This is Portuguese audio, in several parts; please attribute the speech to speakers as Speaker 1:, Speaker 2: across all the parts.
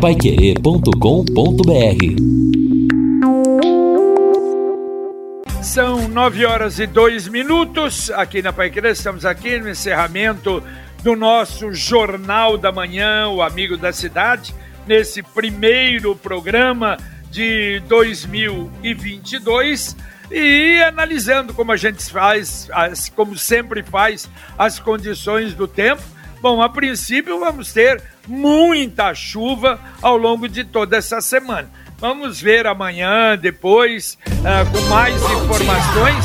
Speaker 1: paiquerê.com.br
Speaker 2: São nove horas e dois minutos aqui na Paiquerê. Estamos aqui no encerramento do nosso Jornal da Manhã, o Amigo da Cidade, nesse primeiro programa de 2022 e analisando como a gente faz, as, como sempre faz, as condições do tempo. Bom, a princípio vamos ter muita chuva ao longo de toda essa semana. Vamos ver amanhã, depois, uh, com mais informações.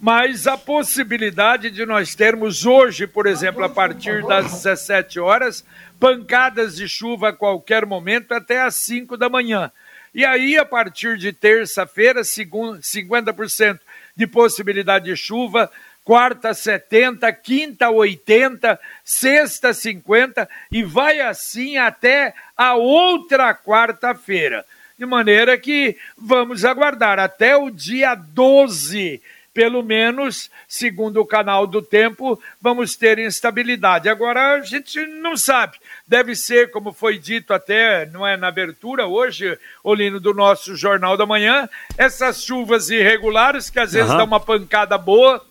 Speaker 2: Mas a possibilidade de nós termos hoje, por exemplo, a partir das 17 horas, pancadas de chuva a qualquer momento até às 5 da manhã. E aí, a partir de terça-feira, 50% de possibilidade de chuva, quarta 70, quinta 80, sexta 50 e vai assim até a outra quarta-feira. De maneira que vamos aguardar até o dia 12 pelo menos, segundo o canal do tempo, vamos ter instabilidade. Agora a gente não sabe. Deve ser, como foi dito até, não é na abertura hoje, Olino, do nosso Jornal da Manhã, essas chuvas irregulares que às vezes uhum. dão uma pancada boa,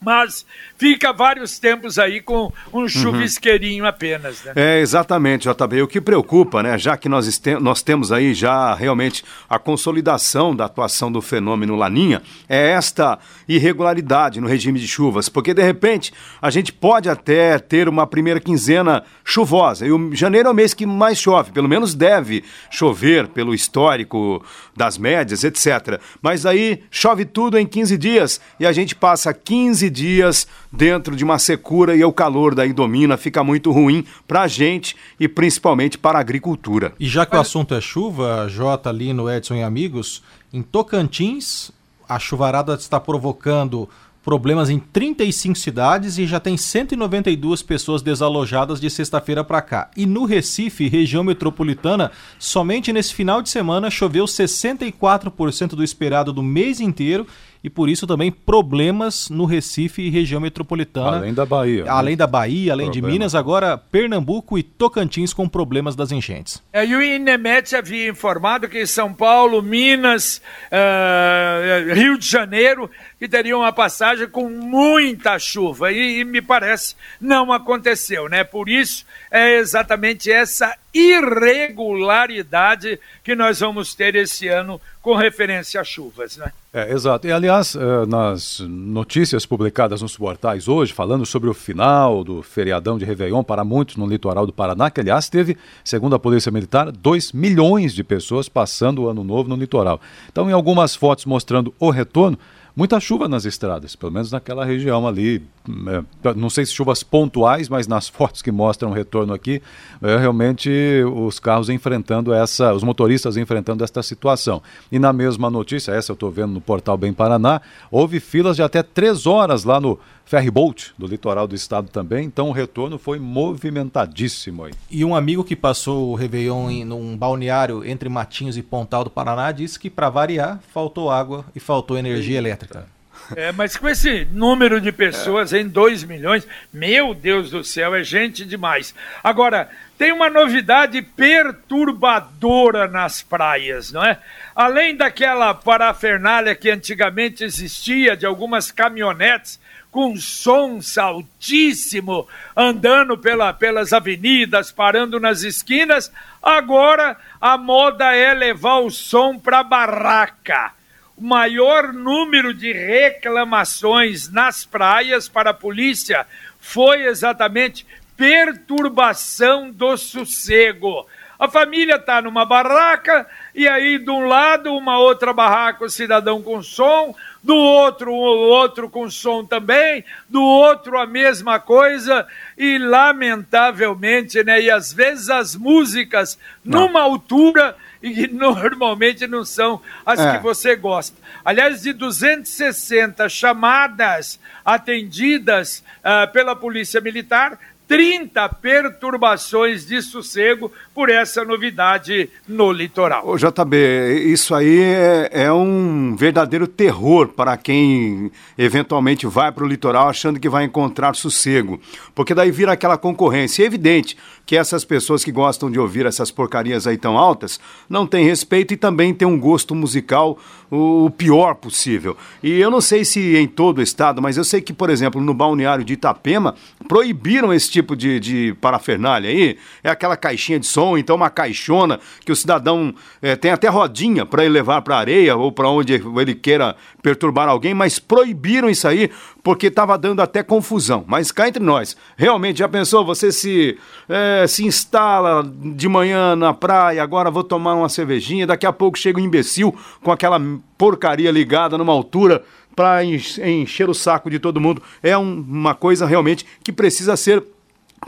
Speaker 2: mas fica vários tempos aí com um uhum. chuvisqueirinho uhum. apenas. Né?
Speaker 3: É, exatamente, JB. O que preocupa, né, já que nós, nós temos aí já realmente a consolidação da atuação do fenômeno Laninha, é esta irregularidade no regime de chuvas, porque de repente a gente pode até ter uma primeira quinzena chuvosa, e o janeiro é o mês que mais chove, pelo menos deve chover pelo histórico das médias, etc. Mas aí chove tudo em 15 dias e a gente passa 15 dias dentro de uma secura e o calor daí domina, fica muito ruim para a gente e principalmente para a agricultura.
Speaker 4: E já que o assunto é chuva, J, Lino, Edson e amigos, em Tocantins a chuvarada está provocando problemas em 35 cidades e já tem 192 pessoas desalojadas de sexta-feira para cá. E no Recife, região metropolitana, somente nesse final de semana choveu 64% do esperado do mês inteiro e por isso também problemas no Recife e região metropolitana.
Speaker 3: Além da Bahia.
Speaker 4: Né? Além né? da Bahia, além Problema. de Minas, agora Pernambuco e Tocantins com problemas das enchentes.
Speaker 2: É, e o INEMET havia informado que São Paulo, Minas, uh, Rio de Janeiro, que teriam uma passagem com muita chuva. E, e me parece não aconteceu, né? Por isso é exatamente essa irregularidade que nós vamos ter esse ano com referência a chuvas, né?
Speaker 3: É, exato. E, aliás, eh, nas notícias publicadas nos portais hoje, falando sobre o final do feriadão de Réveillon para muitos no litoral do Paraná, que, aliás, teve, segundo a Polícia Militar, 2 milhões de pessoas passando o ano novo no litoral. Então, em algumas fotos mostrando o retorno, muita chuva nas estradas, pelo menos naquela região ali. É, não sei se chuvas pontuais, mas nas fotos que mostram o retorno aqui, é, realmente os carros enfrentando essa, os motoristas enfrentando esta situação. E na mesma notícia, essa eu estou vendo no portal Bem Paraná, houve filas de até três horas lá no ferryboat do litoral do estado também, então o retorno foi movimentadíssimo aí.
Speaker 4: E um amigo que passou o Réveillon em num balneário entre Matinhos e Pontal do Paraná disse que, para variar, faltou água e faltou energia elétrica.
Speaker 2: É, mas com esse número de pessoas em 2 milhões, meu Deus do céu, é gente demais. Agora, tem uma novidade perturbadora nas praias, não é? Além daquela parafernália que antigamente existia de algumas caminhonetes com som altíssimo, andando pela, pelas avenidas, parando nas esquinas. Agora a moda é levar o som para barraca. O maior número de reclamações nas praias para a polícia foi exatamente perturbação do sossego. A família está numa barraca e aí de um lado uma outra barraca o cidadão com som, do outro o outro com som também, do outro a mesma coisa e lamentavelmente, né, e às vezes as músicas não. numa altura e que normalmente não são as é. que você gosta. Aliás, de 260 chamadas atendidas uh, pela Polícia Militar, 30 perturbações de sossego por essa novidade no litoral.
Speaker 1: Ô JB, isso aí é, é um verdadeiro terror para quem eventualmente vai para o litoral achando que vai encontrar sossego, porque daí vira aquela concorrência. É evidente que essas pessoas que gostam de ouvir essas porcarias aí tão altas não têm respeito e também têm um gosto musical o pior possível. E eu não sei se em todo o estado, mas eu sei que, por exemplo, no balneário de Itapema, proibiram esse tipo de, de parafernália aí. É aquela caixinha de som, então uma caixona que o cidadão é, tem até rodinha para ele levar para areia ou para onde ele queira perturbar alguém, mas proibiram isso aí porque estava dando até confusão. Mas cá entre nós, realmente já pensou? Você se, é, se instala de manhã na praia, agora vou tomar uma cervejinha, daqui a pouco chega um imbecil com aquela porcaria ligada numa altura para encher o saco de todo mundo. É um, uma coisa realmente que precisa ser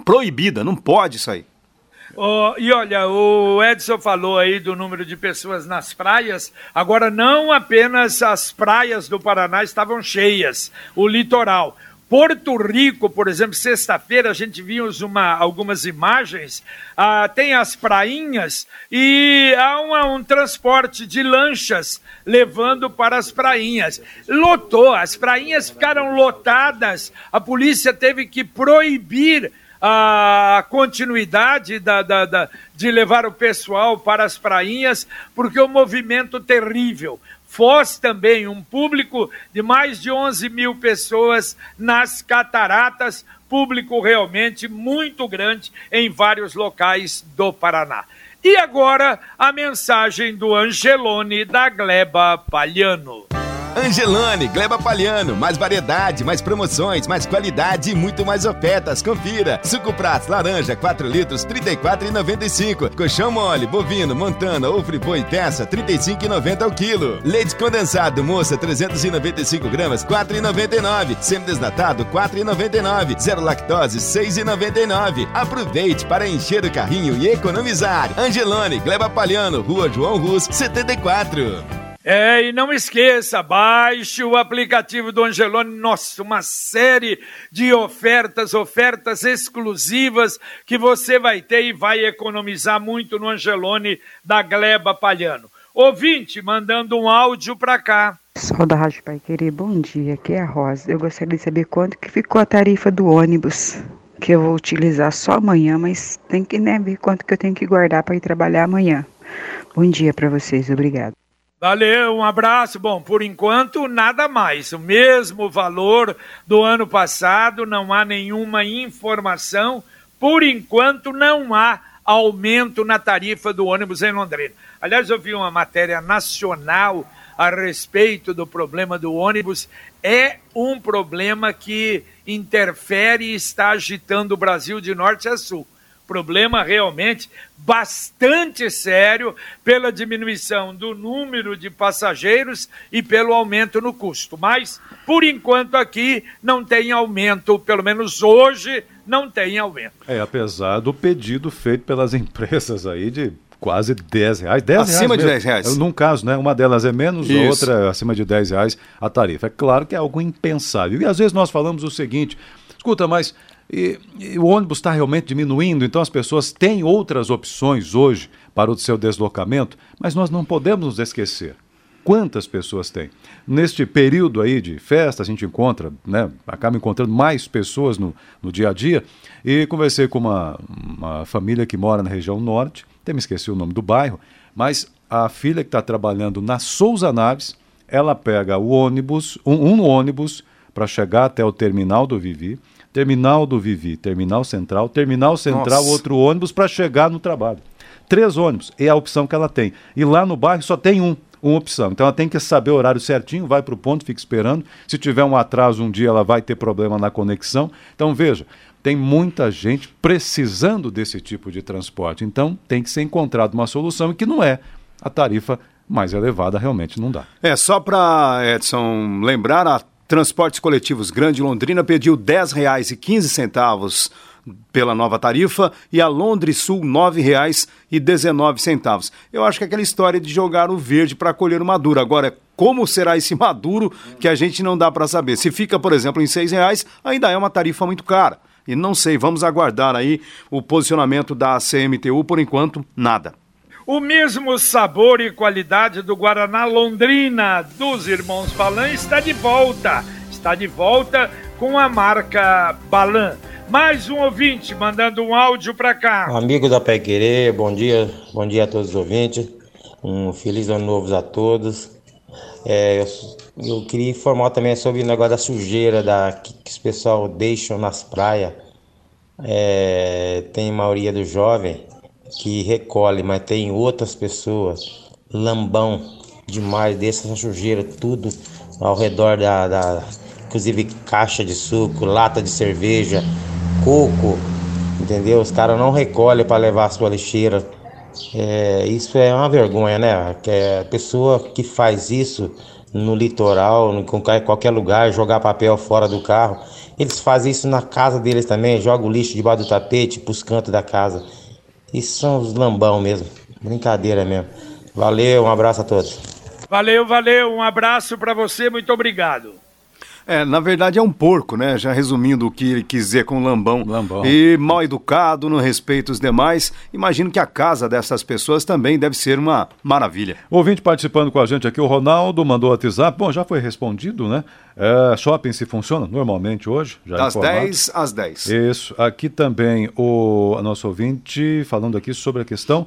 Speaker 1: proibida, não pode sair.
Speaker 2: Oh, e olha, o Edson falou aí do número de pessoas nas praias. Agora, não apenas as praias do Paraná estavam cheias, o litoral. Porto Rico, por exemplo, sexta-feira a gente viu uma, algumas imagens, ah, tem as prainhas e há uma, um transporte de lanchas levando para as prainhas. Lotou, as prainhas ficaram lotadas, a polícia teve que proibir a continuidade da, da, da, de levar o pessoal para as prainhas, porque o movimento terrível. Foz também, um público de mais de 11 mil pessoas nas cataratas, público realmente muito grande em vários locais do Paraná. E agora a mensagem do Angelone da Gleba Palhano.
Speaker 5: Angelone, Gleba Palhano, mais variedade, mais promoções, mais qualidade e muito mais ofertas. Confira. Suco Prats, laranja, 4 litros, R$ 34,95. Colchão mole, bovino, montana ou friboi peça, R$ 35,90 ao quilo. Leite condensado, moça, 395 gramas, R$ 4,99. Semi-desnatado, R$ 4,99. Zero lactose, R$ 6,99. Aproveite para encher o carrinho e economizar. Angelone, Gleba Palhano, Rua João Rus, 74.
Speaker 2: É, e não esqueça, baixe o aplicativo do Angelone. Nossa, uma série de ofertas, ofertas exclusivas que você vai ter e vai economizar muito no Angelone da Gleba Palhano. Ouvinte, mandando um áudio para cá.
Speaker 6: Pessoal da Rádio Pai Querer, bom dia. Aqui é a Rosa. Eu gostaria de saber quanto que ficou a tarifa do ônibus que eu vou utilizar só amanhã, mas tem que né, ver quanto que eu tenho que guardar para ir trabalhar amanhã. Bom dia para vocês, obrigado.
Speaker 2: Valeu, um abraço. Bom, por enquanto, nada mais. O mesmo valor do ano passado, não há nenhuma informação. Por enquanto, não há aumento na tarifa do ônibus em Londrina. Aliás, eu vi uma matéria nacional a respeito do problema do ônibus. É um problema que interfere e está agitando o Brasil de norte a sul problema realmente bastante sério pela diminuição do número de passageiros e pelo aumento no custo. Mas, por enquanto, aqui não tem aumento, pelo menos hoje não tem aumento.
Speaker 3: É, apesar do pedido feito pelas empresas aí de quase 10 reais. 10
Speaker 1: acima
Speaker 3: reais
Speaker 1: de 10 reais.
Speaker 3: Num caso, né? Uma delas é menos, Isso. a outra é acima de 10 reais a tarifa. É claro que é algo impensável. E às vezes nós falamos o seguinte: escuta, mas e, e o ônibus está realmente diminuindo, então as pessoas têm outras opções hoje para o seu deslocamento, mas nós não podemos nos esquecer. Quantas pessoas tem? Neste período aí de festa, a gente encontra, né, acaba encontrando mais pessoas no, no dia a dia. E conversei com uma, uma família que mora na região norte, até me esqueci o nome do bairro, mas a filha que está trabalhando na Souza Naves, ela pega o ônibus, um, um ônibus para chegar até o terminal do Vivi, terminal do Vivi, terminal central, terminal central, Nossa. outro ônibus para chegar no trabalho. Três ônibus, é a opção que ela tem. E lá no bairro só tem um, uma opção. Então ela tem que saber o horário certinho, vai para o ponto, fica esperando. Se tiver um atraso um dia, ela vai ter problema na conexão. Então veja, tem muita gente precisando desse tipo de transporte. Então tem que ser encontrada uma solução que não é a tarifa mais elevada, realmente não dá.
Speaker 1: É, só para, Edson, lembrar, a Transportes Coletivos Grande Londrina pediu R$ 10,15 pela nova tarifa e a Londres Sul R$ 9,19. Eu acho que é aquela história de jogar o verde para colher o maduro. Agora, como será esse maduro que a gente não dá para saber. Se fica, por exemplo, em R$ reais, ainda é uma tarifa muito cara. E não sei, vamos aguardar aí o posicionamento da CMTU, por enquanto, nada.
Speaker 2: O mesmo sabor e qualidade do Guaraná Londrina dos irmãos Balan está de volta. Está de volta com a marca Balan. Mais um ouvinte mandando um áudio para cá.
Speaker 7: Amigo da Pai Querer, bom dia, bom dia a todos os ouvintes. Um feliz ano novo a todos. É, eu, eu, queria informar também sobre o negócio da sujeira da, que, que os pessoal deixam nas praias. É, tem maioria do jovem que recolhe, mas tem outras pessoas, lambão demais, dessa sujeira, tudo ao redor da, da, inclusive caixa de suco, lata de cerveja, coco, entendeu? Os caras não recolhem para levar a sua lixeira. É, isso é uma vergonha, né? Que é a pessoa que faz isso no litoral, em qualquer lugar, jogar papel fora do carro. Eles fazem isso na casa deles também, jogam o lixo debaixo do tapete, pros cantos da casa. Isso são os lambão mesmo. Brincadeira mesmo. Valeu, um abraço a todos.
Speaker 2: Valeu, valeu, um abraço para você, muito obrigado.
Speaker 1: É, na verdade é um porco, né? Já resumindo o que ele quis dizer com lambão.
Speaker 3: Lambão.
Speaker 1: E mal educado, não respeita os demais. Imagino que a casa dessas pessoas também deve ser uma maravilha.
Speaker 3: O ouvinte participando com a gente aqui, o Ronaldo, mandou WhatsApp. Bom, já foi respondido, né? É, shopping se funciona normalmente hoje? Já
Speaker 1: das
Speaker 3: informado.
Speaker 1: 10 às 10.
Speaker 3: Isso. Aqui também o nosso ouvinte falando aqui sobre a questão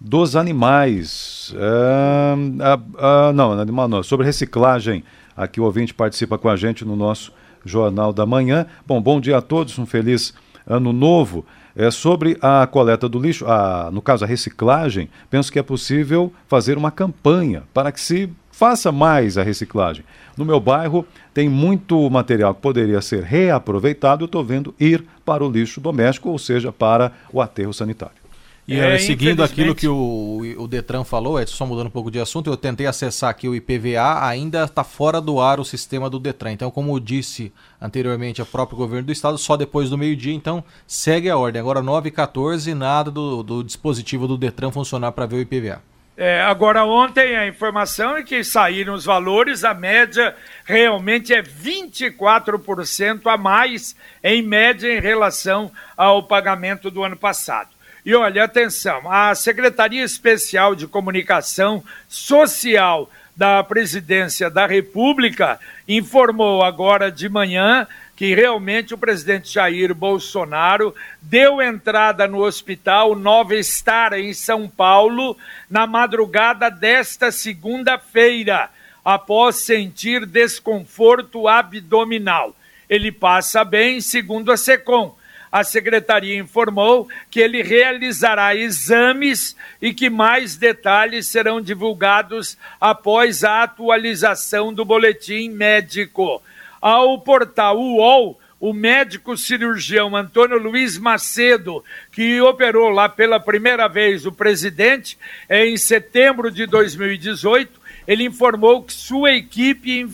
Speaker 3: dos animais. É, ah, ah, não, animal não, sobre reciclagem. Aqui o ouvinte participa com a gente no nosso Jornal da Manhã. Bom, bom dia a todos, um feliz ano novo. É, sobre a coleta do lixo, a, no caso a reciclagem, penso que é possível fazer uma campanha para que se faça mais a reciclagem. No meu bairro tem muito material que poderia ser reaproveitado, eu estou vendo ir para o lixo doméstico, ou seja, para o aterro sanitário.
Speaker 4: E é, seguindo aquilo que o, o Detran falou, é só mudando um pouco de assunto, eu tentei acessar aqui o IPVA, ainda está fora do ar o sistema do Detran. Então, como disse anteriormente o próprio governo do estado, só depois do meio-dia, então segue a ordem. Agora 9 e 14 nada do, do dispositivo do Detran funcionar para ver o IPVA.
Speaker 2: É, agora, ontem a informação é que saíram os valores, a média realmente é 24% a mais, em média, em relação ao pagamento do ano passado. E olha, atenção, a Secretaria Especial de Comunicação Social da Presidência da República informou agora de manhã que realmente o presidente Jair Bolsonaro deu entrada no hospital Nova Star, em São Paulo, na madrugada desta segunda-feira, após sentir desconforto abdominal. Ele passa bem, segundo a SECOM a secretaria informou que ele realizará exames e que mais detalhes serão divulgados após a atualização do boletim médico. Ao portal UOL, o médico cirurgião Antônio Luiz Macedo, que operou lá pela primeira vez o presidente em setembro de 2018, ele informou que sua equipe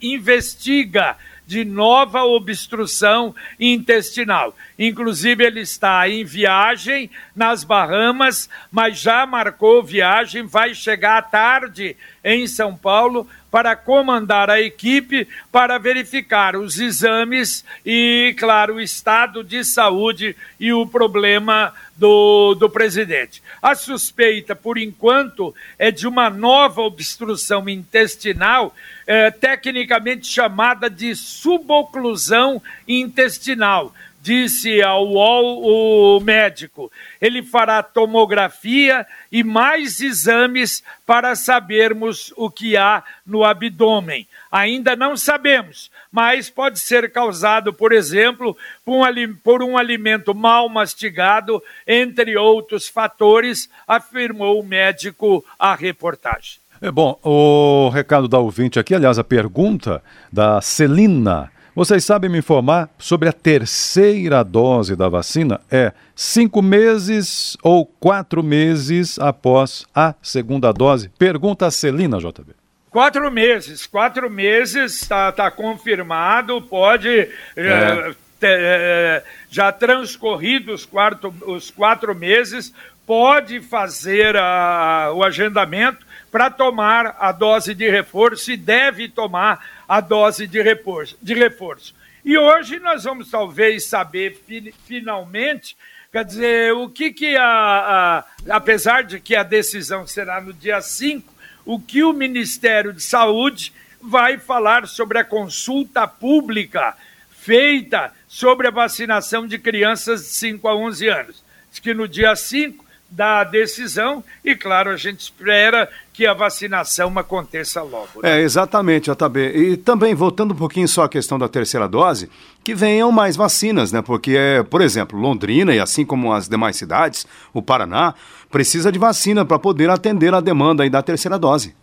Speaker 2: investiga de nova obstrução intestinal. Inclusive, ele está em viagem nas Bahamas, mas já marcou viagem, vai chegar à tarde em São Paulo para comandar a equipe para verificar os exames e, claro, o estado de saúde e o problema do, do presidente. A suspeita, por enquanto, é de uma nova obstrução intestinal, é, tecnicamente chamada de suboclusão intestinal disse ao UOL o médico. Ele fará tomografia e mais exames para sabermos o que há no abdômen. Ainda não sabemos, mas pode ser causado, por exemplo, por um, por um alimento mal mastigado, entre outros fatores, afirmou o médico à reportagem.
Speaker 3: É bom, o recado da ouvinte aqui, aliás, a pergunta da Celina. Vocês sabem me informar sobre a terceira dose da vacina? É cinco meses ou quatro meses após a segunda dose? Pergunta a Celina, JB.
Speaker 2: Quatro meses, quatro meses, está tá confirmado, pode. É. É, é, já transcorridos quarto, os quatro meses, pode fazer a, o agendamento para tomar a dose de reforço e deve tomar a dose de reforço. De reforço. E hoje nós vamos talvez saber fi finalmente, quer dizer, o que que a, a, apesar de que a decisão será no dia 5, o que o Ministério de Saúde vai falar sobre a consulta pública feita sobre a vacinação de crianças de 5 a 11 anos. Diz que no dia 5 da decisão e, claro, a gente espera que a vacinação aconteça logo.
Speaker 1: Né? É, exatamente, JB. E também, voltando um pouquinho só à questão da terceira dose, que venham mais vacinas, né? Porque, é, por exemplo, Londrina e assim como as demais cidades, o Paraná, precisa de vacina para poder atender a demanda aí da terceira dose.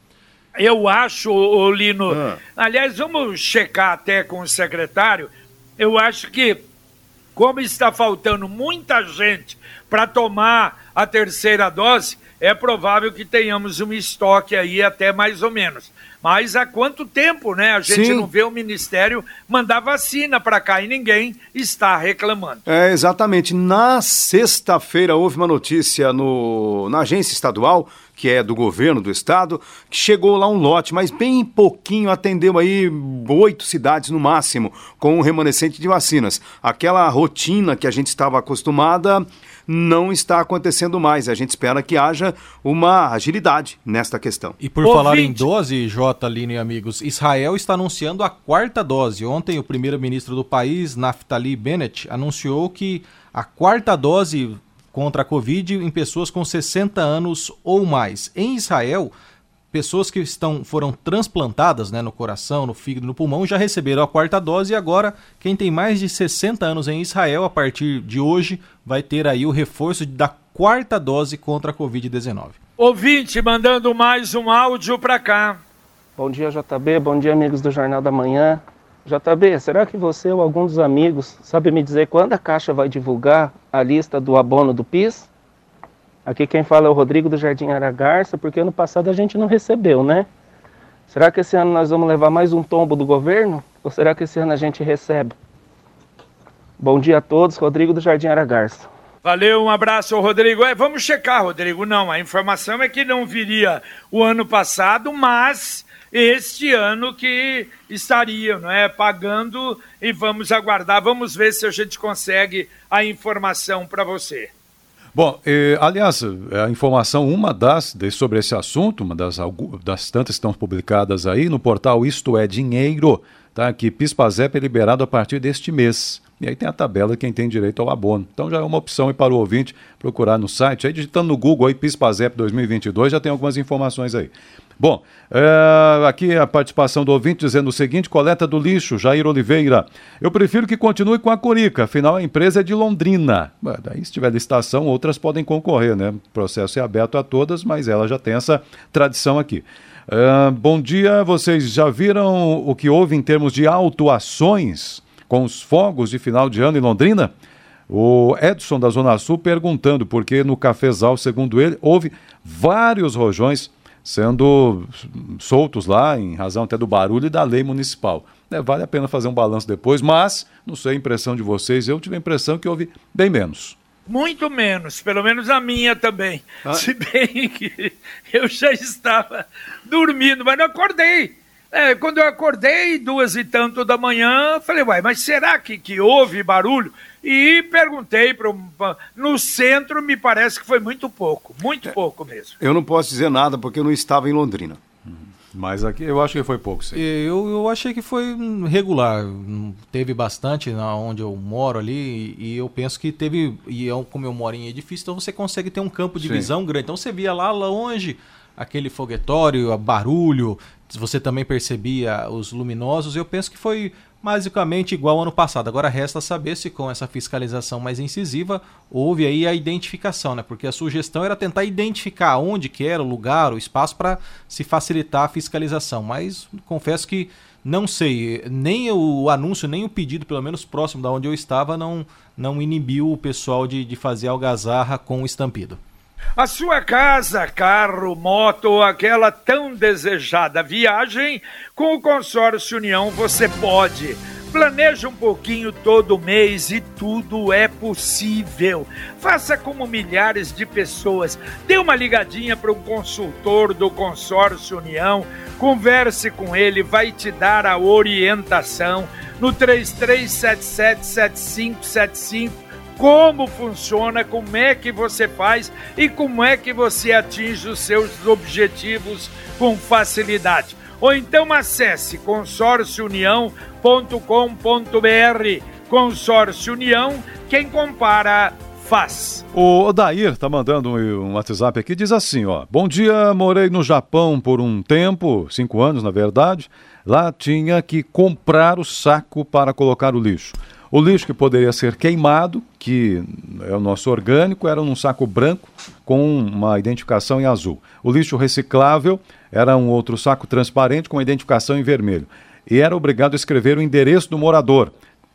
Speaker 2: Eu acho, Lino, ah. aliás, vamos checar até com o secretário, eu acho que como está faltando muita gente para tomar a terceira dose, é provável que tenhamos um estoque aí até mais ou menos. Mas há quanto tempo, né? A gente Sim. não vê o Ministério mandar vacina para cá e ninguém está reclamando.
Speaker 1: É, exatamente. Na sexta-feira houve uma notícia no, na agência estadual que é do governo do estado, que chegou lá um lote, mas bem pouquinho, atendeu aí oito cidades no máximo, com um remanescente de vacinas. Aquela rotina que a gente estava acostumada não está acontecendo mais. A gente espera que haja uma agilidade nesta questão.
Speaker 4: E por falar em dose, J, Lino e amigos, Israel está anunciando a quarta dose. Ontem, o primeiro-ministro do país, Naftali Bennett, anunciou que a quarta dose contra a Covid em pessoas com 60 anos ou mais. Em Israel, pessoas que estão, foram transplantadas né, no coração, no fígado, no pulmão, já receberam a quarta dose e agora quem tem mais de 60 anos em Israel, a partir de hoje, vai ter aí o reforço da quarta dose contra a Covid-19.
Speaker 2: Ouvinte, mandando mais um áudio para cá.
Speaker 8: Bom dia, JB. Bom dia, amigos do Jornal da Manhã. JB, será que você ou algum dos amigos sabe me dizer quando a Caixa vai divulgar a lista do abono do PIS? Aqui quem fala é o Rodrigo do Jardim Aragarça, porque ano passado a gente não recebeu, né? Será que esse ano nós vamos levar mais um tombo do governo? Ou será que esse ano a gente recebe? Bom dia a todos, Rodrigo do Jardim Aragarça.
Speaker 2: Valeu, um abraço, Rodrigo. É, vamos checar, Rodrigo. Não, a informação é que não viria o ano passado, mas este ano que estariam não é, pagando e vamos aguardar, vamos ver se a gente consegue a informação para você.
Speaker 3: Bom, eh, aliás, a informação, uma das de, sobre esse assunto, uma das, das tantas que estão publicadas aí no portal Isto é Dinheiro, tá? que PIS-PASEP é liberado a partir deste mês. E aí tem a tabela quem tem direito ao abono. Então já é uma opção aí para o ouvinte procurar no site. Aí digitando no Google aí PIS-PASEP 2022 já tem algumas informações aí. Bom, é, aqui a participação do ouvinte dizendo o seguinte: coleta do lixo, Jair Oliveira. Eu prefiro que continue com a Corica, afinal a empresa é de Londrina. Daí, se tiver licitação, outras podem concorrer, né? O processo é aberto a todas, mas ela já tem essa tradição aqui. É, bom dia, vocês já viram o que houve em termos de autuações com os fogos de final de ano em Londrina? O Edson da Zona Sul perguntando, porque no cafezal, segundo ele, houve vários rojões sendo soltos lá, em razão até do barulho e da lei municipal. É, vale a pena fazer um balanço depois, mas, não sei a impressão de vocês, eu tive a impressão que houve bem menos.
Speaker 2: Muito menos, pelo menos a minha também. Ah. Se bem que eu já estava dormindo, mas não acordei. É, quando eu acordei, duas e tanto da manhã, falei, uai, mas será que, que houve barulho? E perguntei para no centro, me parece que foi muito pouco, muito é, pouco mesmo.
Speaker 1: Eu não posso dizer nada porque eu não estava em Londrina.
Speaker 3: Mas aqui eu acho que foi pouco, sim.
Speaker 4: Eu, eu achei que foi regular. Teve bastante na onde eu moro ali e eu penso que teve. E eu, como eu moro em edifício, então você consegue ter um campo de sim. visão grande. Então você via lá longe aquele foguetório, barulho, você também percebia os luminosos. Eu penso que foi basicamente igual ao ano passado. Agora resta saber se com essa fiscalização mais incisiva houve aí a identificação, né? Porque a sugestão era tentar identificar onde que era o lugar, o espaço para se facilitar a fiscalização. Mas confesso que não sei, nem o anúncio, nem o pedido, pelo menos próximo da onde eu estava, não, não inibiu o pessoal de, de fazer algazarra com o estampido.
Speaker 2: A sua casa, carro, moto ou aquela tão desejada viagem, com o Consórcio União você pode. Planeja um pouquinho todo mês e tudo é possível. Faça como milhares de pessoas. Dê uma ligadinha para um consultor do Consórcio União. Converse com ele, vai te dar a orientação no 33777575 como funciona, como é que você faz e como é que você atinge os seus objetivos com facilidade. Ou então acesse consórciounião.com.br. Consórcio União, quem compara faz.
Speaker 3: O Odair tá mandando um WhatsApp aqui, diz assim, ó. Bom dia, morei no Japão por um tempo, cinco anos na verdade. Lá tinha que comprar o saco para colocar o lixo. O lixo que poderia ser queimado, que é o nosso orgânico, era num saco branco com uma identificação em azul. O lixo reciclável era um outro saco transparente com identificação em vermelho. E era obrigado a escrever o endereço do morador.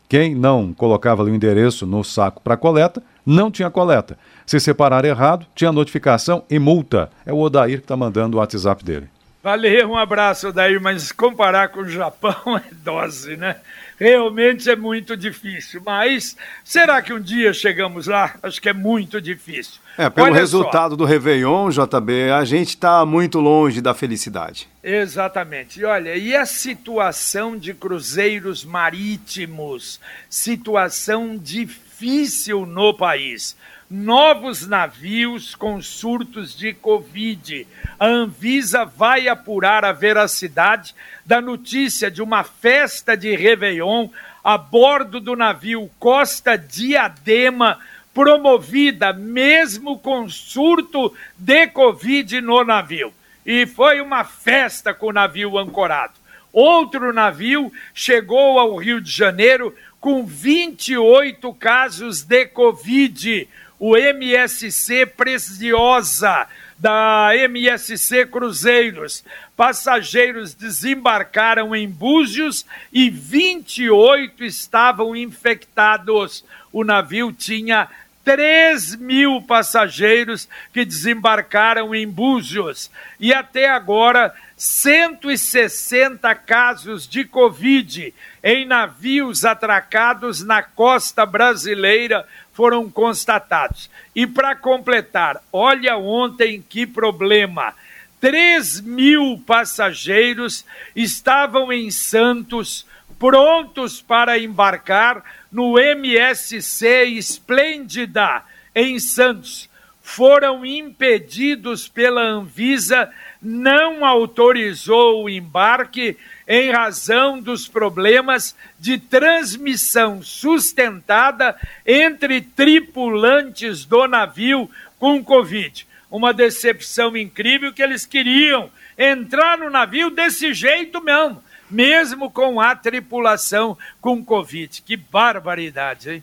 Speaker 3: Quem não colocava o endereço no saco para coleta, não tinha coleta. Se separar errado, tinha notificação e multa. É o Odair que está mandando o WhatsApp dele.
Speaker 2: Valeu, um abraço, Odair, mas comparar com o Japão é dose, né? realmente é muito difícil. Mas será que um dia chegamos lá? Acho que é muito difícil.
Speaker 1: É, pelo Olha resultado só. do Réveillon, JB, a gente está muito longe da felicidade.
Speaker 2: Exatamente. E olha, e a situação de cruzeiros marítimos? Situação difícil no país novos navios com surtos de Covid. A Anvisa vai apurar a veracidade da notícia de uma festa de Réveillon a bordo do navio Costa Diadema, promovida mesmo com surto de Covid no navio. E foi uma festa com o navio ancorado. Outro navio chegou ao Rio de Janeiro com 28 casos de Covid o MSC Preciosa, da MSC Cruzeiros. Passageiros desembarcaram em Búzios e 28 estavam infectados. O navio tinha 3 mil passageiros que desembarcaram em Búzios. E até agora, 160 casos de Covid em navios atracados na costa brasileira foram constatados. E para completar, olha ontem que problema. 3 mil passageiros estavam em Santos, prontos para embarcar no MSC Esplêndida, em Santos. Foram impedidos pela Anvisa, não autorizou o embarque em razão dos problemas de transmissão sustentada entre tripulantes do navio com Covid. Uma decepção incrível que eles queriam entrar no navio desse jeito mesmo, mesmo com a tripulação com Covid. Que barbaridade, hein?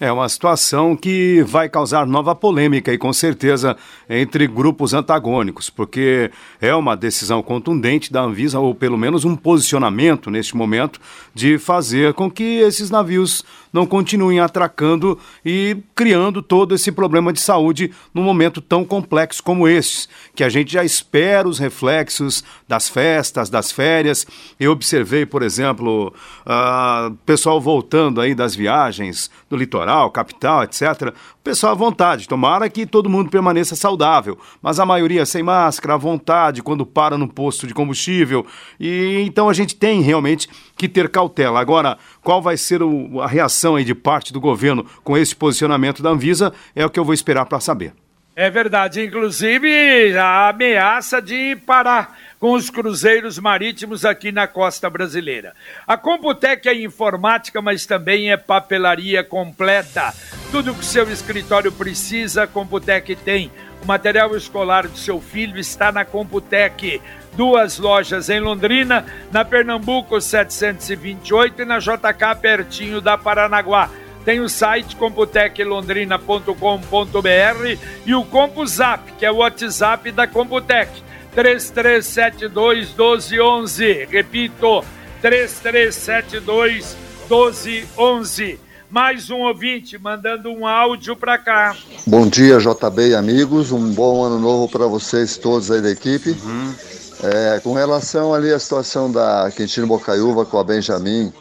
Speaker 1: É uma situação que vai causar nova polêmica e com certeza entre grupos antagônicos, porque é uma decisão contundente da Anvisa, ou pelo menos um posicionamento neste momento, de fazer com que esses navios não continuem atracando e criando todo esse problema de saúde num momento tão complexo como esse, que a gente já espera os reflexos das festas, das férias. Eu observei, por exemplo, uh, pessoal voltando aí das viagens do litoral, capital, etc pessoal à vontade. Tomara que todo mundo permaneça saudável, mas a maioria sem máscara, à vontade, quando para no posto de combustível. E então a gente tem realmente que ter cautela. Agora, qual vai ser o, a reação aí de parte do governo com esse posicionamento da Anvisa é o que eu vou esperar para saber.
Speaker 2: É verdade, inclusive a ameaça de parar com os cruzeiros marítimos aqui na costa brasileira. A Computec é informática, mas também é papelaria completa. Tudo que seu escritório precisa, a Computec tem. O material escolar do seu filho está na Computec. Duas lojas em Londrina, na Pernambuco 728 e na JK pertinho da Paranaguá. Tem o site computeclondrina.com.br e o CompuZap, que é o WhatsApp da Computec 3372 1211. Repito, 3372 1211. Mais um ouvinte mandando um áudio para cá.
Speaker 9: Bom dia, JB e amigos. Um bom ano novo para vocês todos aí da equipe. Uhum. É, com relação ali à situação da Quintino Bocaiúva com a Benjamin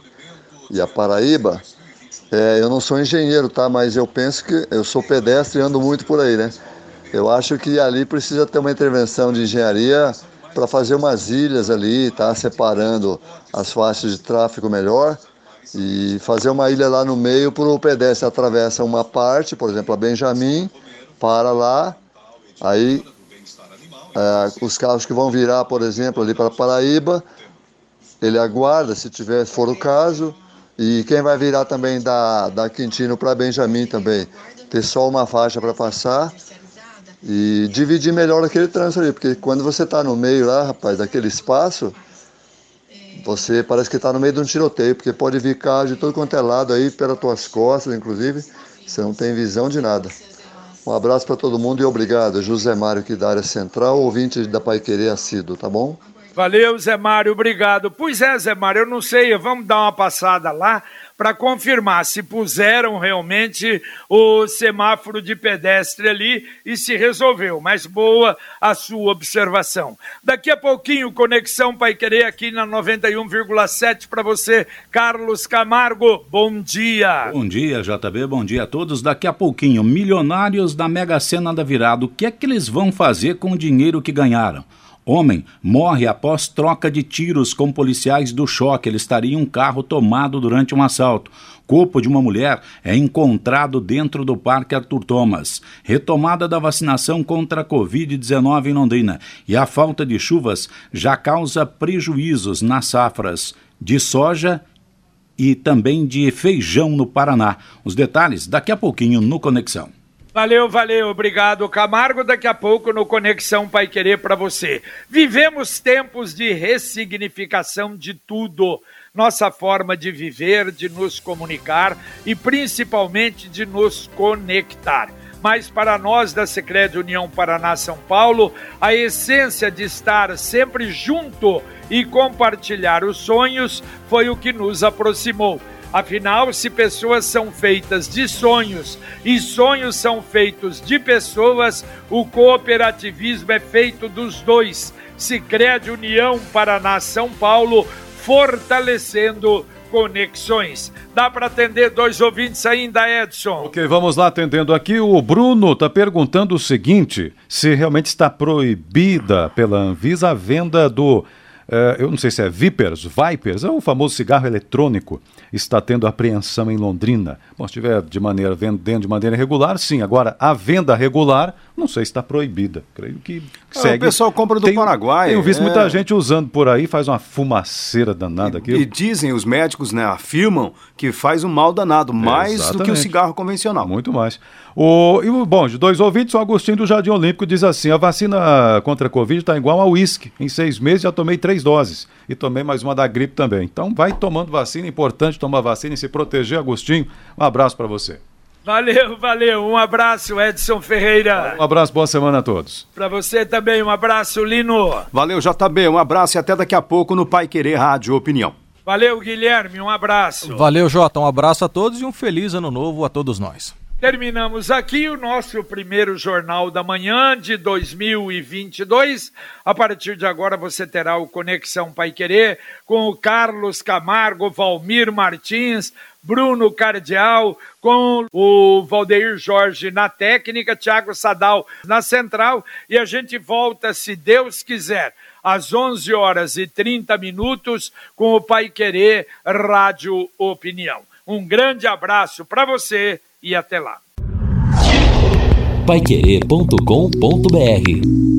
Speaker 9: e a Paraíba, é, eu não sou engenheiro, tá? Mas eu penso que eu sou pedestre e ando muito por aí, né? Eu acho que ali precisa ter uma intervenção de engenharia para fazer umas ilhas ali, tá? Separando as faixas de tráfego melhor e fazer uma ilha lá no meio para o pedestre atravessa uma parte, por exemplo, a Benjamin, para lá, aí é, os carros que vão virar, por exemplo, ali para Paraíba, ele aguarda, se tiver for o caso, e quem vai virar também da, da Quintino para Benjamin também, ter só uma faixa para passar e dividir melhor aquele trânsito ali, porque quando você está no meio lá, rapaz, daquele espaço, você parece que está no meio de um tiroteio, porque pode vir carro de todo quanto é lado aí, pelas tuas costas, inclusive, você não tem visão de nada. Um abraço para todo mundo e obrigado. José Mário aqui da área central, ouvinte da Pai Querer assíduo, tá bom?
Speaker 2: Valeu, Zé Mário, obrigado. Pois é, Zé Mário, eu não sei, vamos dar uma passada lá para confirmar se puseram realmente o semáforo de pedestre ali e se resolveu. Mas boa a sua observação. Daqui a pouquinho, Conexão Pai Querer aqui na 91,7 para você, Carlos Camargo. Bom dia.
Speaker 10: Bom dia, JB. Bom dia a todos. Daqui a pouquinho, milionários da Mega Sena da Virada. O que é que eles vão fazer com o dinheiro que ganharam? Homem morre após troca de tiros com policiais do choque. Ele estaria em um carro tomado durante um assalto. Corpo de uma mulher é encontrado dentro do Parque Arthur Thomas. Retomada da vacinação contra a Covid-19 em Londrina. E a falta de chuvas já causa prejuízos nas safras de soja e também de feijão no Paraná. Os detalhes daqui a pouquinho no Conexão.
Speaker 2: Valeu, valeu, obrigado, Camargo. Daqui a pouco no Conexão Pai Querer para você. Vivemos tempos de ressignificação de tudo. Nossa forma de viver, de nos comunicar e principalmente de nos conectar. Mas para nós da Secreta União Paraná São Paulo, a essência de estar sempre junto e compartilhar os sonhos foi o que nos aproximou Afinal, se pessoas são feitas de sonhos e sonhos são feitos de pessoas, o cooperativismo é feito dos dois. Sicredi União Paraná São Paulo, fortalecendo conexões. Dá para atender dois ouvintes ainda, Edson?
Speaker 3: Ok, vamos lá atendendo aqui. O Bruno está perguntando o seguinte: se realmente está proibida pela Anvisa a venda do é, eu não sei se é Vipers, Vipers, é o famoso cigarro eletrônico, está tendo apreensão em Londrina. Bom, se estiver de maneira, vendendo de maneira regular, sim. Agora, a venda regular, não sei se está proibida. Creio que ah, segue.
Speaker 1: O pessoal compra do
Speaker 3: Tem,
Speaker 1: Paraguai.
Speaker 3: Tenho visto é... muita gente usando por aí, faz uma fumaceira danada aqui.
Speaker 1: E dizem, os médicos né, afirmam que faz um mal danado, mais do que o cigarro convencional.
Speaker 3: Muito mais. O, e o, bom, de dois ouvintes, o Agostinho do Jardim Olímpico diz assim: a vacina contra a Covid está igual ao uísque. Em seis meses já tomei três doses. E tomei mais uma da gripe também. Então vai tomando vacina, é importante tomar vacina e se proteger, Agostinho. Um abraço para você.
Speaker 2: Valeu, valeu. Um abraço, Edson Ferreira.
Speaker 3: Um abraço, boa semana a todos.
Speaker 2: Para você também, um abraço, Lino.
Speaker 1: Valeu, JB. Um abraço e até daqui a pouco no Pai Querer Rádio Opinião.
Speaker 2: Valeu, Guilherme. Um abraço.
Speaker 4: Valeu, Jota. Um abraço a todos e um feliz ano novo a todos nós.
Speaker 2: Terminamos aqui o nosso primeiro Jornal da Manhã de 2022. A partir de agora você terá o Conexão Pai Querer com o Carlos Camargo, Valmir Martins, Bruno Cardial, com o Valdeir Jorge na técnica, Thiago Sadal na central. E a gente volta, se Deus quiser, às 11 horas e 30 minutos com o Pai Querer Rádio Opinião. Um grande abraço para você e até lá.
Speaker 11: Paiquerê.com.br